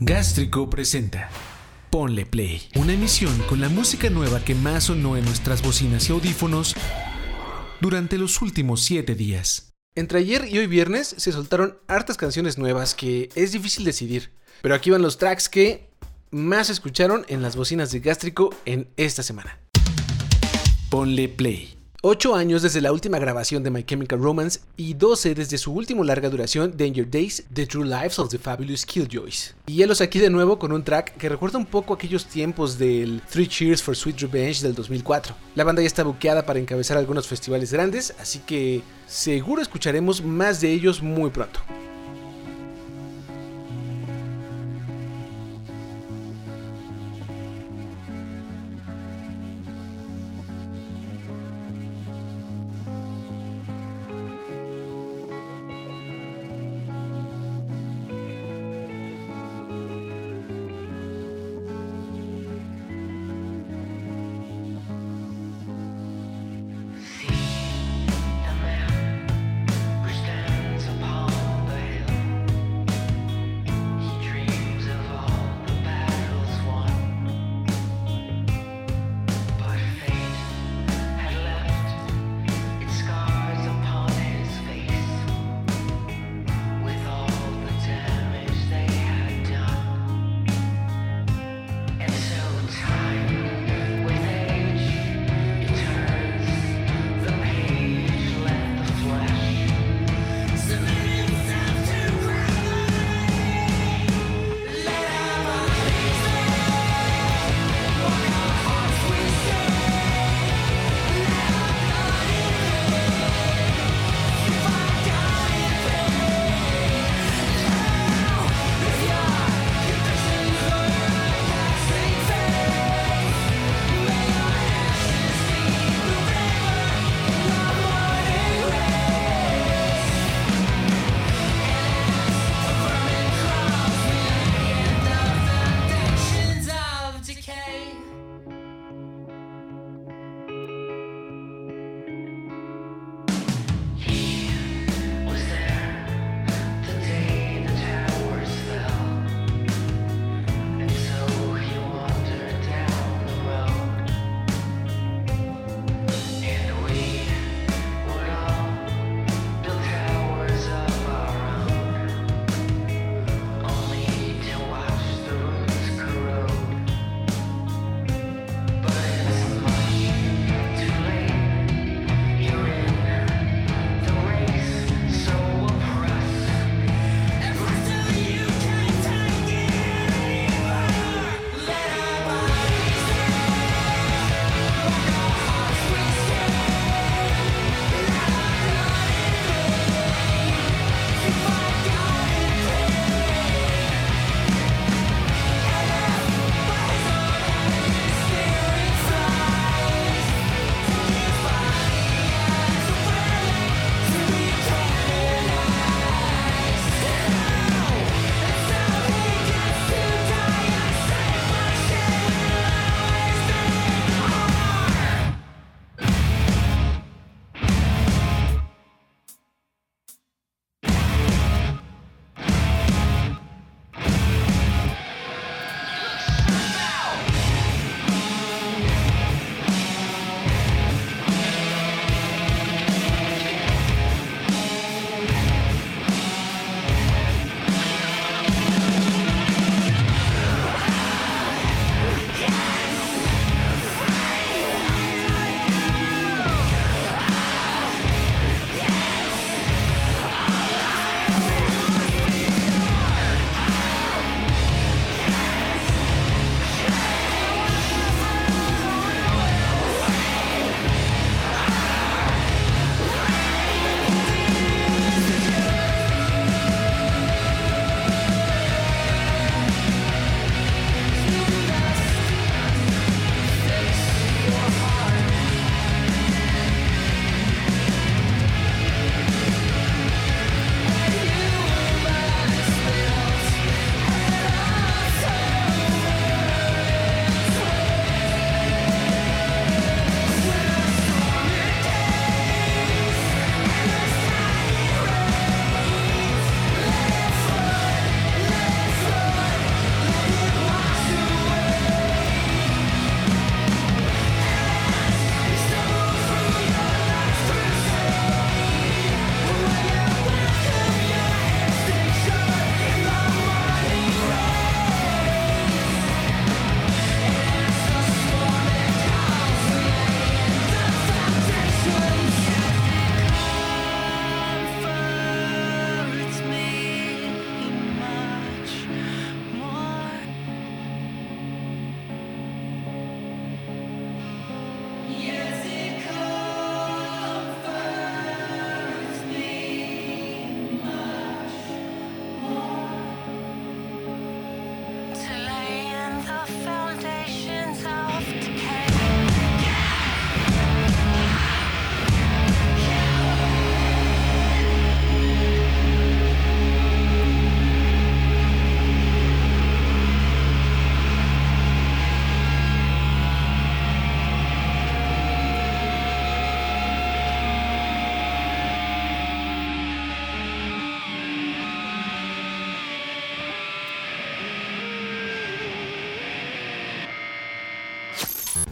Gástrico presenta Ponle Play, una emisión con la música nueva que más sonó en nuestras bocinas y audífonos durante los últimos 7 días. Entre ayer y hoy viernes se soltaron hartas canciones nuevas que es difícil decidir, pero aquí van los tracks que más escucharon en las bocinas de Gástrico en esta semana. Ponle Play. 8 años desde la última grabación de My Chemical Romance y 12 desde su último larga duración Danger Days, The True Lives of the Fabulous Killjoys. Y los aquí de nuevo con un track que recuerda un poco aquellos tiempos del Three Cheers for Sweet Revenge del 2004. La banda ya está buqueada para encabezar algunos festivales grandes, así que seguro escucharemos más de ellos muy pronto.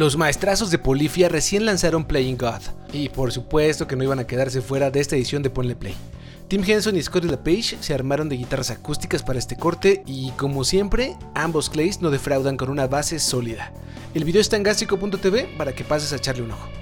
Los maestrazos de Polifia recién lanzaron Playing God, y por supuesto que no iban a quedarse fuera de esta edición de Ponle Play. Tim Henson y Scotty LePage se armaron de guitarras acústicas para este corte y como siempre, ambos clays no defraudan con una base sólida. El video está en gástrico.tv para que pases a echarle un ojo.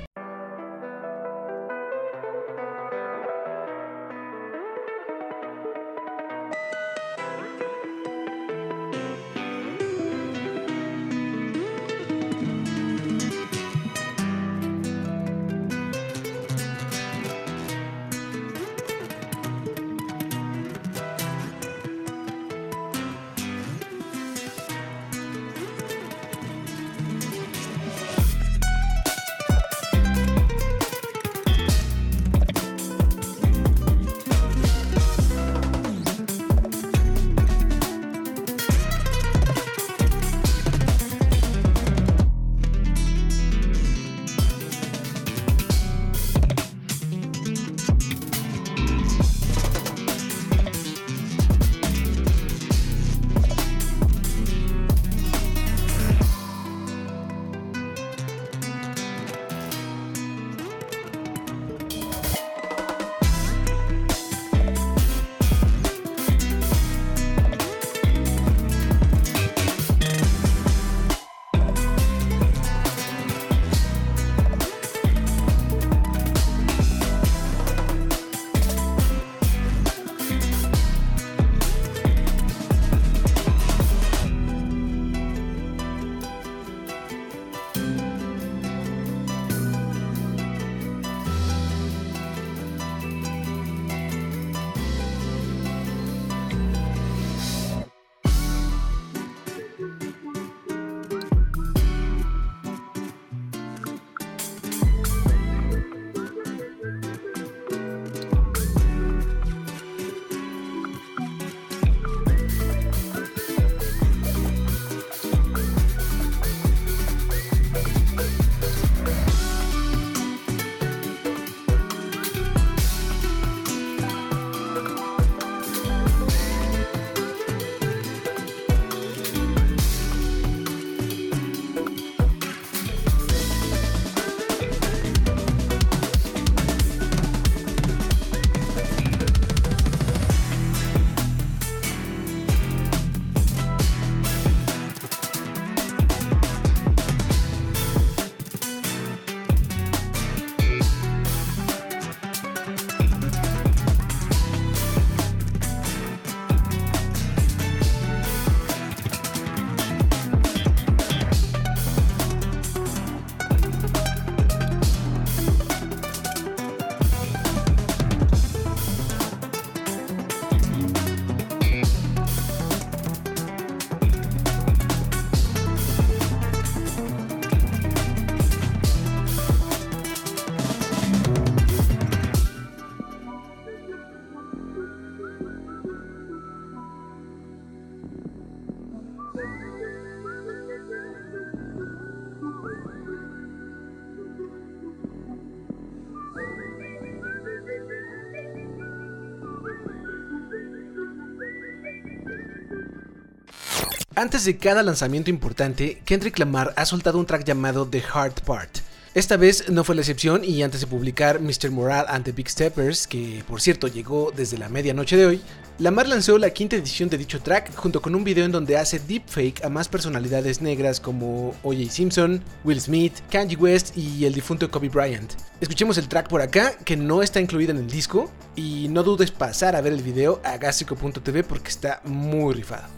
Antes de cada lanzamiento importante, Kendrick Lamar ha soltado un track llamado The Hard Part. Esta vez no fue la excepción y antes de publicar Mr. Moral and the Big Steppers, que por cierto llegó desde la medianoche de hoy, Lamar lanzó la quinta edición de dicho track junto con un video en donde hace deepfake a más personalidades negras como O.J. Simpson, Will Smith, Kanye West y el difunto Kobe Bryant. Escuchemos el track por acá, que no está incluido en el disco, y no dudes pasar a ver el video a gástrico.tv porque está muy rifado.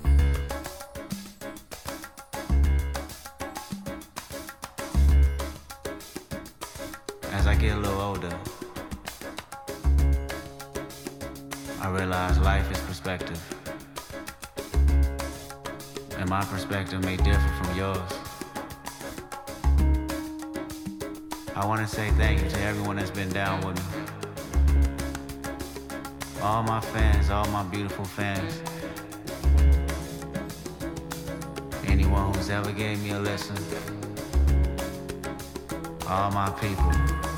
I realize life is perspective. And my perspective may differ from yours. I want to say thank you to everyone that's been down with me. All my fans, all my beautiful fans. Anyone who's ever gave me a listen. All my people.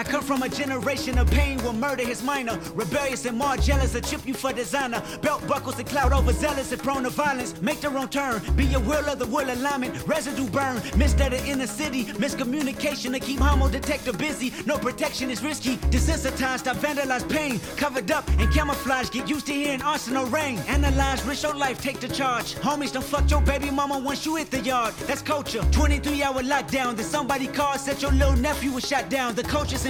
I come from a generation of pain will murder his minor. Rebellious and more jealous, a chip you for designer. Belt buckles and cloud overzealous and prone to violence. Make the wrong turn, be a will of the will alignment. Residue burn, missed at the inner city. Miscommunication to keep homo detector busy. No protection is risky. Desensitized, I vandalize pain. Covered up and camouflage, get used to hearing arsenal rain. Analyze, risk your life, take the charge. Homies, don't fuck your baby mama once you hit the yard. That's culture. 23 hour lockdown, then somebody called, said your little nephew was shot down. The culture's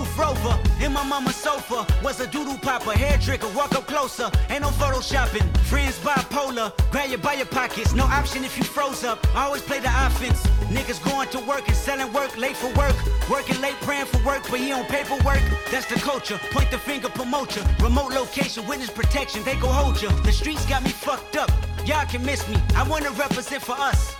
Bulletproof rover. In my mama's sofa was a doodle popper, hair trigger, walk up closer. Ain't no photoshopping. Friends bipolar, grab you by your pockets. No option if you froze up. I always play the offense. Niggas going to work and selling work, late for work. Working late, praying for work, but he on paperwork. That's the culture. Point the finger, promote you. Remote location, witness protection, they go hold you. The streets got me fucked up. Y'all can miss me. I wanna represent for us.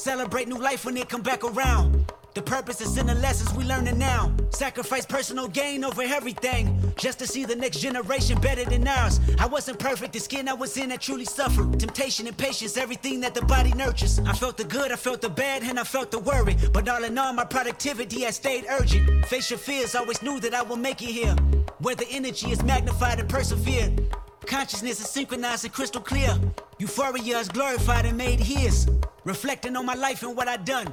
Celebrate new life when it come back around. The purpose is in the lessons we learning now. Sacrifice personal gain over everything. Just to see the next generation better than ours. I wasn't perfect, the skin I was in I truly suffered. Temptation and patience, everything that the body nurtures. I felt the good, I felt the bad, and I felt the worry. But all in all, my productivity has stayed urgent. Face your fears, always knew that I will make it here. Where the energy is magnified and persevered. Consciousness is synchronized and crystal clear. Euphoria is glorified and made his. Reflecting on my life and what I've done.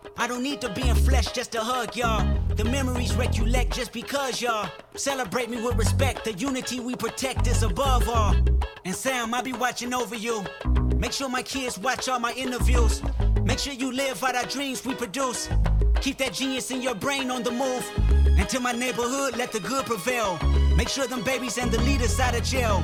I don't need to be in flesh just to hug y'all. The memories recollect just because y'all celebrate me with respect. The unity we protect is above all. And Sam, I'll be watching over you. Make sure my kids watch all my interviews. Make sure you live out our dreams we produce. Keep that genius in your brain on the move. And to my neighborhood, let the good prevail. Make sure them babies and the leaders out of jail.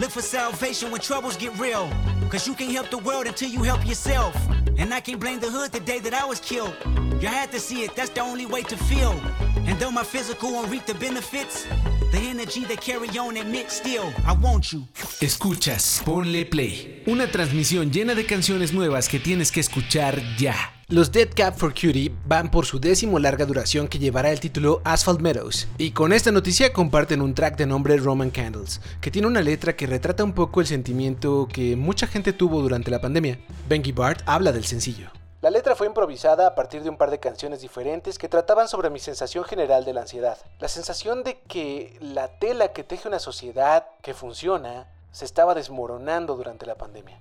Look for salvation when troubles get real. Cause you can't help the world until you help yourself. And I can't blame the hood the day that I was killed. You had to see it, that's the only way to feel. And though my physical won't reap the benefits, The energy they carry on admit still, I want you. Escuchas, ponle play. Una transmisión llena de canciones nuevas que tienes que escuchar ya. Los Dead Cap for Cutie van por su décimo larga duración que llevará el título Asphalt Meadows, y con esta noticia comparten un track de nombre Roman Candles, que tiene una letra que retrata un poco el sentimiento que mucha gente tuvo durante la pandemia. Bengy Bart habla del sencillo. La letra fue improvisada a partir de un par de canciones diferentes que trataban sobre mi sensación general de la ansiedad. La sensación de que la tela que teje una sociedad que funciona se estaba desmoronando durante la pandemia.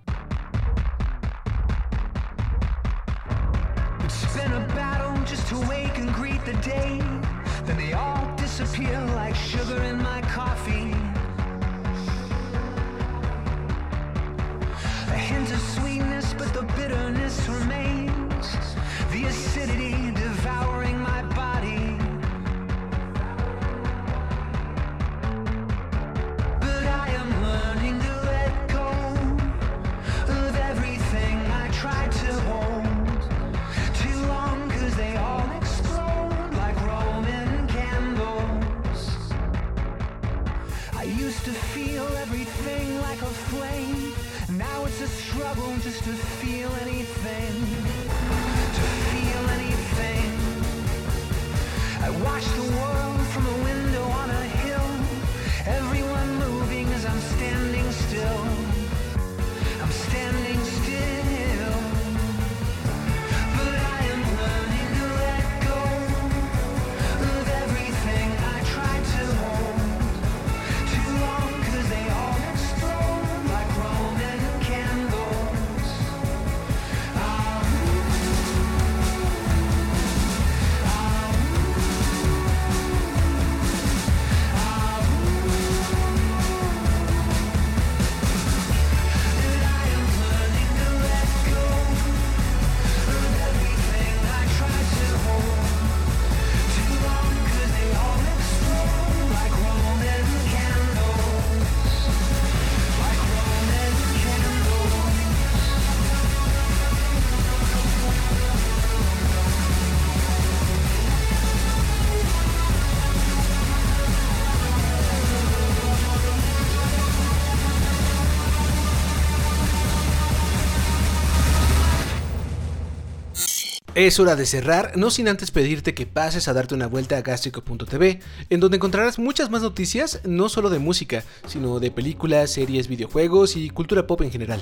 Struggle just to feel anything. Es hora de cerrar, no sin antes pedirte que pases a darte una vuelta a gastrico.tv, en donde encontrarás muchas más noticias, no solo de música, sino de películas, series, videojuegos y cultura pop en general.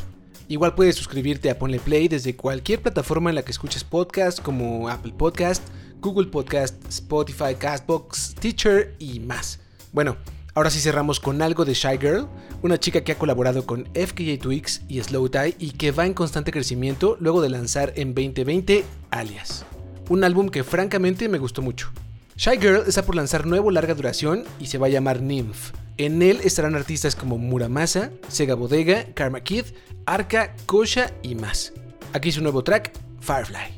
Igual puedes suscribirte a Ponle Play desde cualquier plataforma en la que escuches podcast como Apple Podcast, Google Podcast, Spotify, Castbox, Teacher y más. Bueno, ahora sí cerramos con algo de Shy Girl, una chica que ha colaborado con FKJ Twix y Slow Tie y que va en constante crecimiento luego de lanzar en 2020 Alias. Un álbum que francamente me gustó mucho. Shy Girl está por lanzar nuevo larga duración y se va a llamar Nymph. En él estarán artistas como Muramasa, Sega Bodega, Karma Kid, Arca, Kosha y más. Aquí su nuevo track, Firefly.